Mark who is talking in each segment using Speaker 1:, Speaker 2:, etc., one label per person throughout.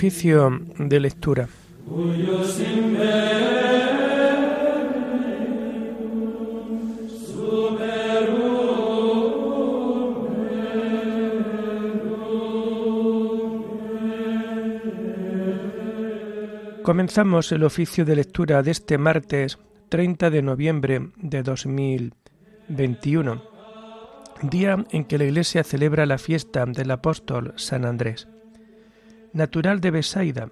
Speaker 1: Oficio de lectura. Comenzamos el oficio de lectura de este martes 30 de noviembre de 2021, día en que la Iglesia celebra la fiesta del apóstol San Andrés. Natural de Besaida,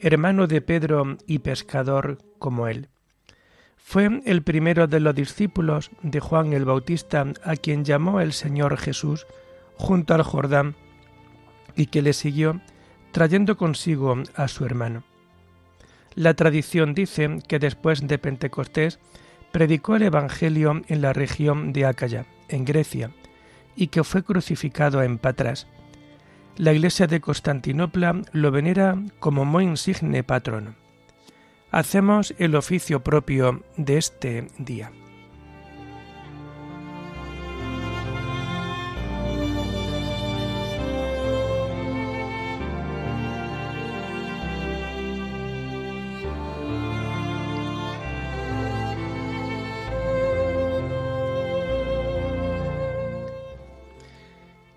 Speaker 1: hermano de Pedro y pescador como él. Fue el primero de los discípulos de Juan el Bautista a quien llamó el Señor Jesús junto al Jordán y que le siguió trayendo consigo a su hermano. La tradición dice que después de Pentecostés predicó el Evangelio en la región de Acaya, en Grecia, y que fue crucificado en Patras. La iglesia de Constantinopla lo venera como muy insigne patrono. Hacemos el oficio propio de este día.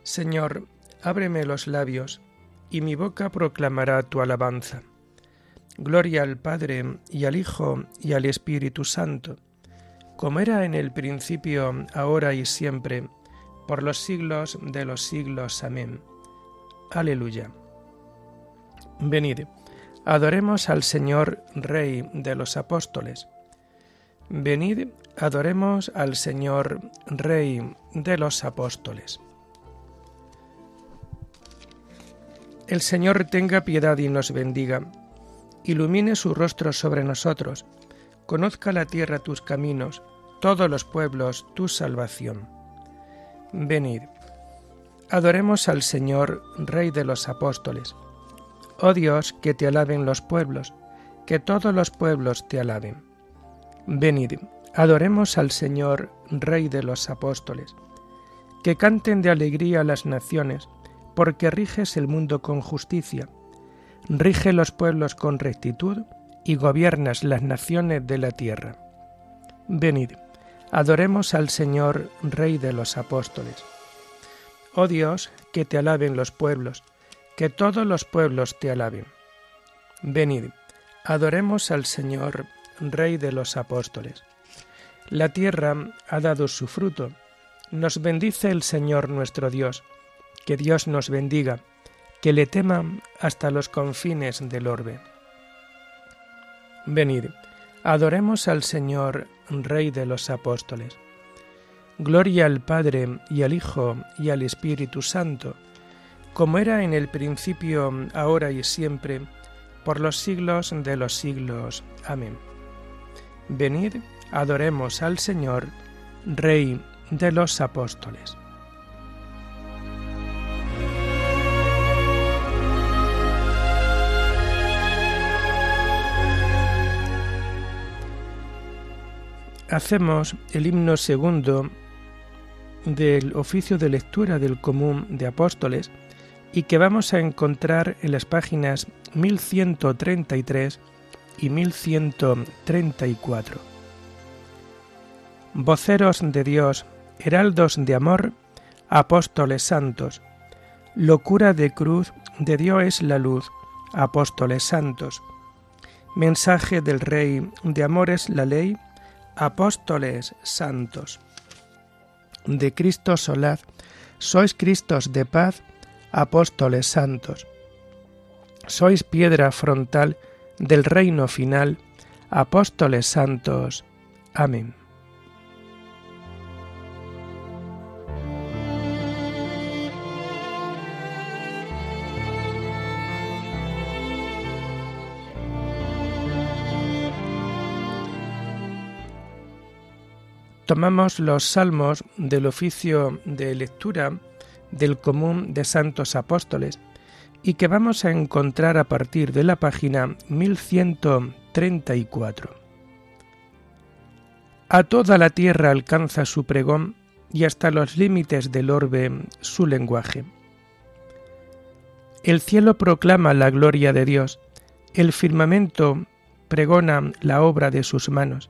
Speaker 1: Señor, ábreme los labios, y mi boca proclamará tu alabanza. Gloria al Padre, y al Hijo, y al Espíritu Santo, como era en el principio, ahora y siempre, por los siglos de los siglos. Amén. Aleluya. Venid, adoremos al Señor, Rey de los apóstoles. Venid, adoremos al Señor, Rey de los apóstoles. El Señor tenga piedad y nos bendiga, ilumine su rostro sobre nosotros, conozca la tierra tus caminos, todos los pueblos tu salvación. Venid, adoremos al Señor, Rey de los apóstoles. Oh Dios, que te alaben los pueblos, que todos los pueblos te alaben. Venid, adoremos al Señor, Rey de los apóstoles. Que canten de alegría las naciones, porque riges el mundo con justicia, rige los pueblos con rectitud y gobiernas las naciones de la tierra. Venid, adoremos al Señor, Rey de los apóstoles. Oh Dios, que te alaben los pueblos, que todos los pueblos te alaben. Venid, adoremos al Señor, Rey de los apóstoles. La tierra ha dado su fruto, nos bendice el Señor nuestro Dios que Dios nos bendiga, que le teman hasta los confines del orbe. Venid, adoremos al Señor, Rey de los apóstoles. Gloria al Padre y al Hijo y al Espíritu Santo, como era en el principio, ahora y siempre, por los siglos de los siglos. Amén. Venid, adoremos al Señor, Rey de los apóstoles. Hacemos el himno segundo del oficio de lectura del común de apóstoles y que vamos a encontrar en las páginas 1133 y 1134. Voceros de Dios, heraldos de amor, apóstoles santos, locura de cruz, de Dios es la luz, apóstoles santos, mensaje del Rey, de amor es la ley, apóstoles santos. De Cristo solaz, sois Cristos de paz, apóstoles santos. Sois piedra frontal del reino final, apóstoles santos. Amén. Tomamos los salmos del oficio de lectura del común de santos apóstoles y que vamos a encontrar a partir de la página 1134. A toda la tierra alcanza su pregón y hasta los límites del orbe su lenguaje. El cielo proclama la gloria de Dios, el firmamento pregona la obra de sus manos.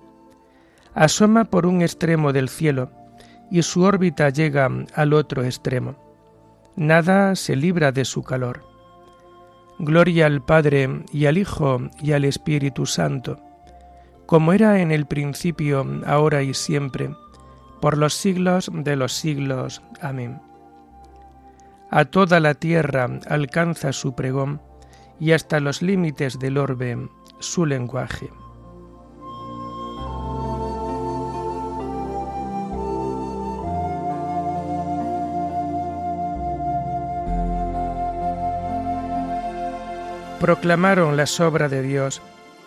Speaker 1: Asoma por un extremo del cielo y su órbita llega al otro extremo. Nada se libra de su calor. Gloria al Padre y al Hijo y al Espíritu Santo, como era en el principio, ahora y siempre, por los siglos de los siglos. Amén. A toda la tierra alcanza su pregón y hasta los límites del orbe su lenguaje. Proclamaron las obras de Dios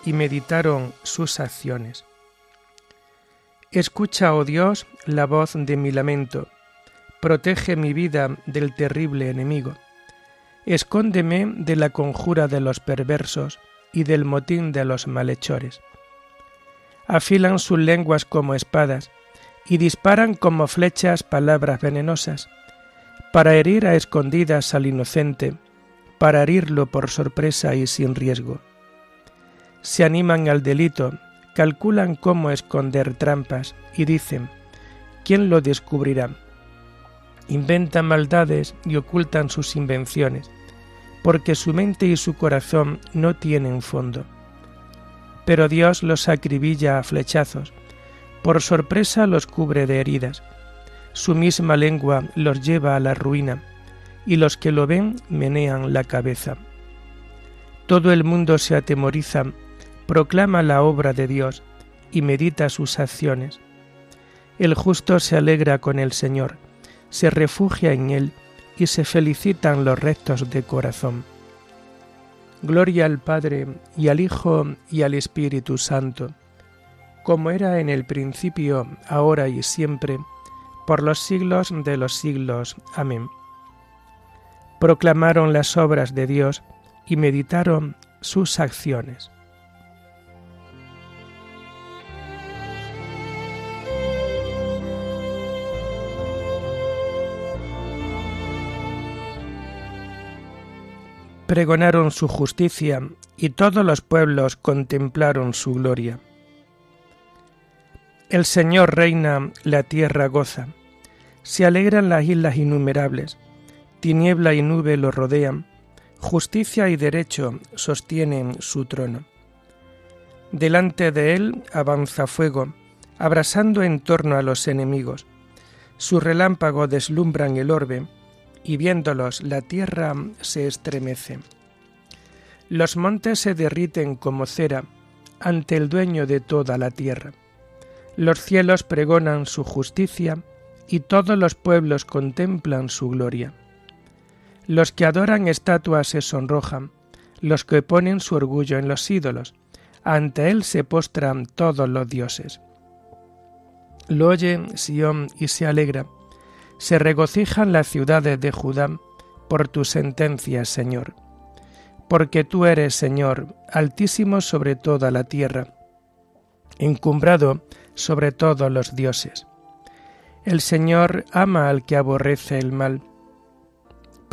Speaker 1: y meditaron sus acciones. Escucha, oh Dios, la voz de mi lamento, protege mi vida del terrible enemigo. Escóndeme de la conjura de los perversos y del motín de los malhechores. Afilan sus lenguas como espadas y disparan como flechas palabras venenosas, para herir a escondidas al inocente, para herirlo por sorpresa y sin riesgo se animan al delito, calculan cómo esconder trampas y dicen, ¿quién lo descubrirá? Inventan maldades y ocultan sus invenciones, porque su mente y su corazón no tienen fondo. Pero Dios los acribilla a flechazos, por sorpresa los cubre de heridas, su misma lengua los lleva a la ruina, y los que lo ven menean la cabeza. Todo el mundo se atemoriza proclama la obra de Dios y medita sus acciones. El justo se alegra con el Señor, se refugia en Él y se felicitan los rectos de corazón. Gloria al Padre y al Hijo y al Espíritu Santo, como era en el principio, ahora y siempre, por los siglos de los siglos. Amén. Proclamaron las obras de Dios y meditaron sus acciones. pregonaron su justicia y todos los pueblos contemplaron su gloria. El Señor reina, la tierra goza, se alegran las islas innumerables, tiniebla y nube lo rodean, justicia y derecho sostienen su trono. Delante de él avanza fuego, abrasando en torno a los enemigos. Su relámpago deslumbran el orbe, y viéndolos la tierra se estremece. Los montes se derriten como cera ante el dueño de toda la tierra. Los cielos pregonan su justicia y todos los pueblos contemplan su gloria. Los que adoran estatuas se sonrojan, los que ponen su orgullo en los ídolos, ante él se postran todos los dioses. Lo oye Sión y se alegra, se regocijan las ciudades de Judá por tus sentencias, Señor. Porque tú eres, Señor, altísimo sobre toda la tierra, encumbrado sobre todos los dioses. El Señor ama al que aborrece el mal,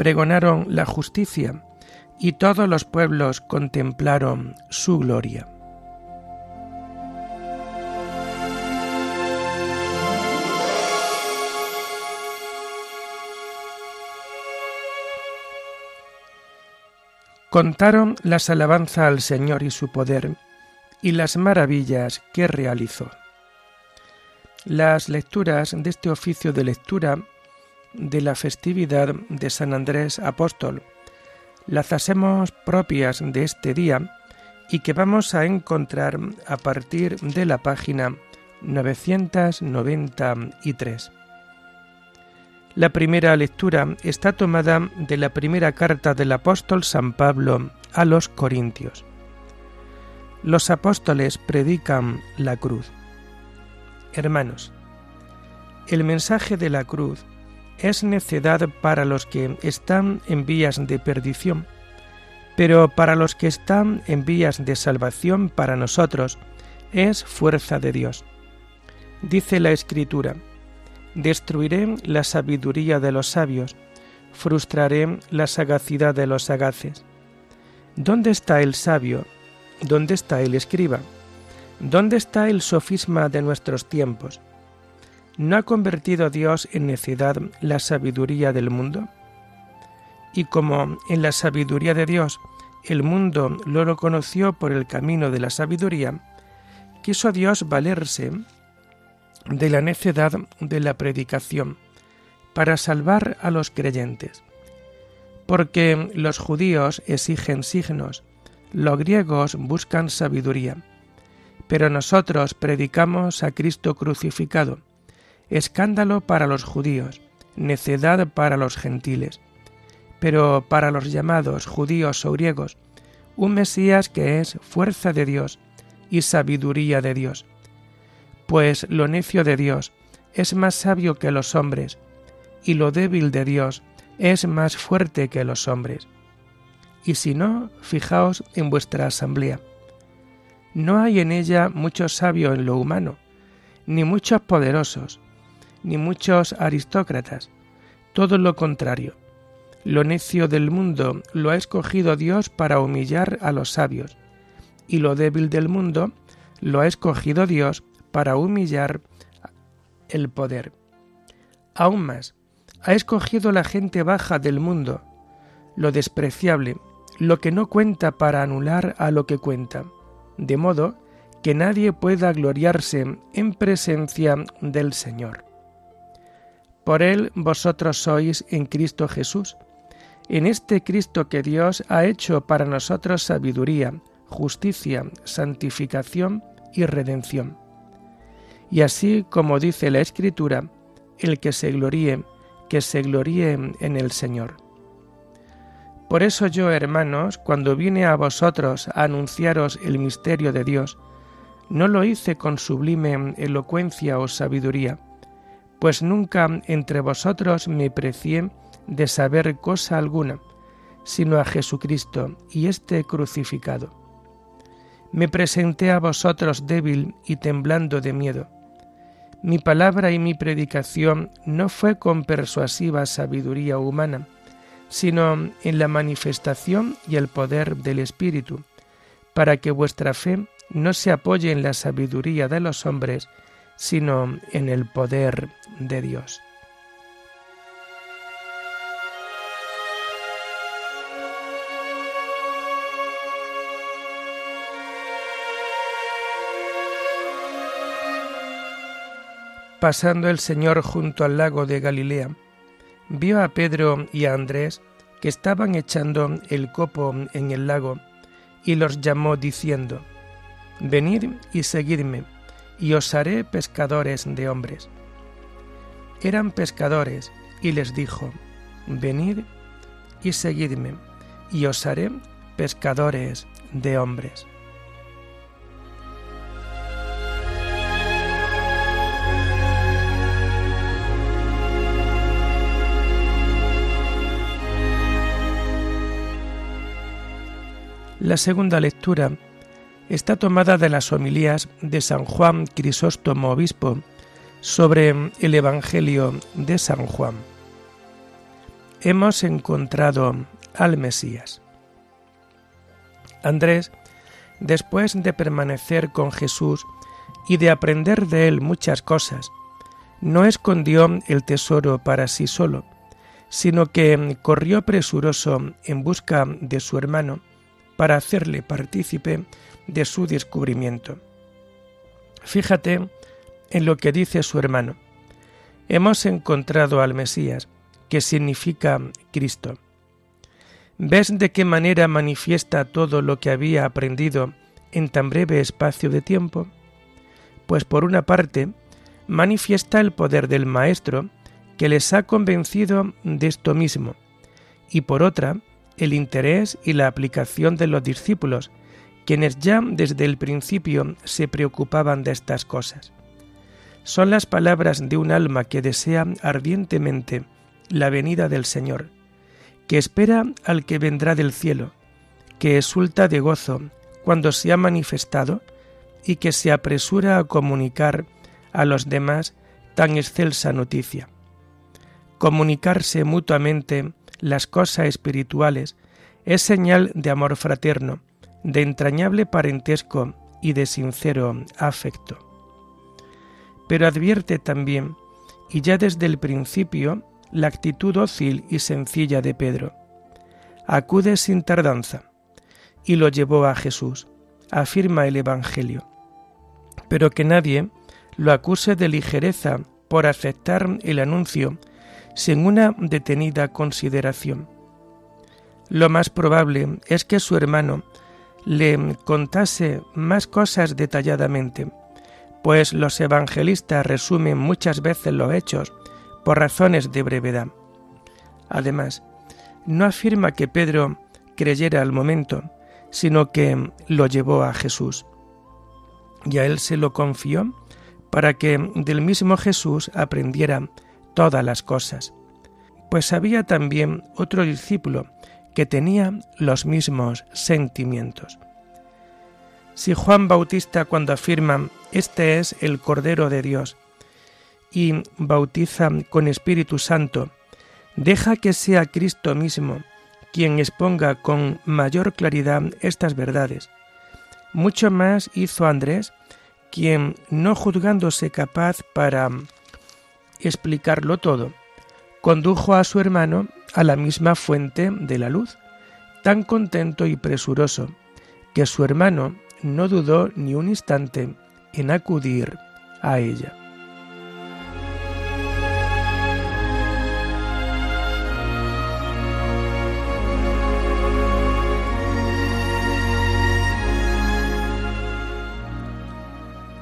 Speaker 1: Pregonaron la justicia y todos los pueblos contemplaron su gloria. Contaron las alabanzas al Señor y su poder y las maravillas que realizó. Las lecturas de este oficio de lectura de la festividad de San Andrés Apóstol las hacemos propias de este día y que vamos a encontrar a partir de la página 993. La primera lectura está tomada de la primera carta del apóstol San Pablo a los Corintios. Los apóstoles predican la cruz. Hermanos, el mensaje de la cruz es necedad para los que están en vías de perdición, pero para los que están en vías de salvación para nosotros es fuerza de Dios. Dice la Escritura, Destruiré la sabiduría de los sabios, frustraré la sagacidad de los sagaces. ¿Dónde está el sabio? ¿Dónde está el escriba? ¿Dónde está el sofisma de nuestros tiempos? ¿No ha convertido Dios en necedad la sabiduría del mundo? Y como en la sabiduría de Dios el mundo lo reconoció por el camino de la sabiduría, quiso Dios valerse de la necedad de la predicación para salvar a los creyentes. Porque los judíos exigen signos, los griegos buscan sabiduría, pero nosotros predicamos a Cristo crucificado escándalo para los judíos, necedad para los gentiles, pero para los llamados judíos o griegos, un Mesías que es fuerza de Dios y sabiduría de Dios. Pues lo necio de Dios es más sabio que los hombres, y lo débil de Dios es más fuerte que los hombres. Y si no, fijaos en vuestra asamblea. No hay en ella muchos sabios en lo humano, ni muchos poderosos, ni muchos aristócratas, todo lo contrario. Lo necio del mundo lo ha escogido Dios para humillar a los sabios, y lo débil del mundo lo ha escogido Dios para humillar el poder. Aún más, ha escogido la gente baja del mundo, lo despreciable, lo que no cuenta para anular a lo que cuenta, de modo que nadie pueda gloriarse en presencia del Señor. Por él vosotros sois en Cristo Jesús, en este Cristo que Dios ha hecho para nosotros sabiduría, justicia, santificación y redención. Y así como dice la Escritura, el que se gloríe, que se gloríe en el Señor. Por eso yo, hermanos, cuando vine a vosotros a anunciaros el misterio de Dios, no lo hice con sublime elocuencia o sabiduría, pues nunca entre vosotros me precié de saber cosa alguna, sino a Jesucristo y este crucificado. Me presenté a vosotros débil y temblando de miedo. Mi palabra y mi predicación no fue con persuasiva sabiduría humana, sino en la manifestación y el poder del Espíritu, para que vuestra fe no se apoye en la sabiduría de los hombres, sino en el poder de Dios. Pasando el Señor junto al lago de Galilea, vio a Pedro y a Andrés que estaban echando el copo en el lago, y los llamó diciendo, Venid y seguidme y os haré pescadores de hombres. Eran pescadores, y les dijo, Venid y seguidme, y os haré pescadores de hombres. La segunda lectura está tomada de las homilías de San Juan Crisóstomo Obispo sobre el Evangelio de San Juan. Hemos encontrado al Mesías. Andrés, después de permanecer con Jesús y de aprender de él muchas cosas, no escondió el tesoro para sí solo, sino que corrió presuroso en busca de su hermano para hacerle partícipe de su descubrimiento. Fíjate en lo que dice su hermano. Hemos encontrado al Mesías, que significa Cristo. ¿Ves de qué manera manifiesta todo lo que había aprendido en tan breve espacio de tiempo? Pues por una parte, manifiesta el poder del Maestro que les ha convencido de esto mismo, y por otra, el interés y la aplicación de los discípulos, quienes ya desde el principio se preocupaban de estas cosas. Son las palabras de un alma que desea ardientemente la venida del Señor, que espera al que vendrá del cielo, que exulta de gozo cuando se ha manifestado y que se apresura a comunicar a los demás tan excelsa noticia. Comunicarse mutuamente las cosas espirituales es señal de amor fraterno, de entrañable parentesco y de sincero afecto. Pero advierte también, y ya desde el principio, la actitud dócil y sencilla de Pedro. Acude sin tardanza, y lo llevó a Jesús, afirma el Evangelio. Pero que nadie lo acuse de ligereza por aceptar el anuncio sin una detenida consideración. Lo más probable es que su hermano le contase más cosas detalladamente, pues los evangelistas resumen muchas veces los hechos por razones de brevedad. Además, no afirma que Pedro creyera al momento, sino que lo llevó a Jesús. Y a él se lo confió para que del mismo Jesús aprendiera todas las cosas. Pues había también otro discípulo que tenía los mismos sentimientos. Si Juan Bautista cuando afirma, Este es el Cordero de Dios, y bautiza con Espíritu Santo, deja que sea Cristo mismo quien exponga con mayor claridad estas verdades. Mucho más hizo Andrés, quien, no juzgándose capaz para explicarlo todo, condujo a su hermano a la misma fuente de la luz, tan contento y presuroso, que su hermano no dudó ni un instante en acudir a ella.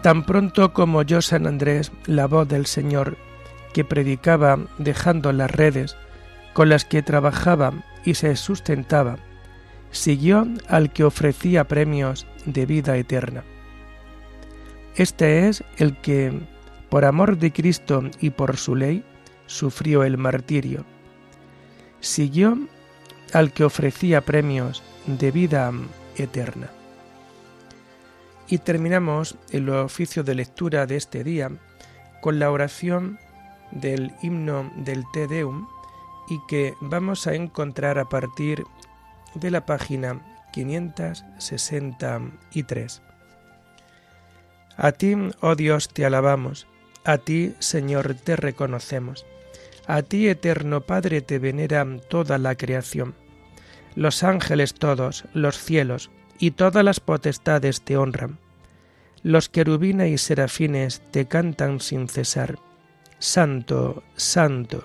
Speaker 1: Tan pronto como yo San Andrés la voz del Señor que predicaba dejando las redes con las que trabajaba y se sustentaba, siguió al que ofrecía premios de vida eterna. Este es el que, por amor de Cristo y por su ley, sufrió el martirio. Siguió al que ofrecía premios de vida eterna. Y terminamos el oficio de lectura de este día con la oración del himno del Te Deum y que vamos a encontrar a partir de la página 563. A ti, oh Dios, te alabamos, a ti, Señor, te reconocemos, a ti, eterno Padre, te venera toda la creación. Los ángeles todos, los cielos y todas las potestades te honran. Los querubines y serafines te cantan sin cesar Santo, Santo,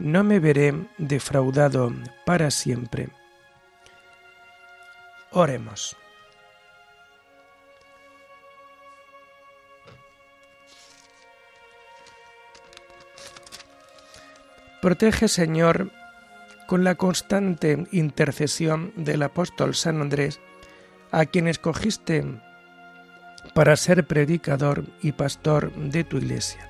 Speaker 1: no me veré defraudado para siempre. Oremos. Protege, Señor, con la constante intercesión del apóstol San Andrés, a quien escogiste para ser predicador y pastor de tu iglesia.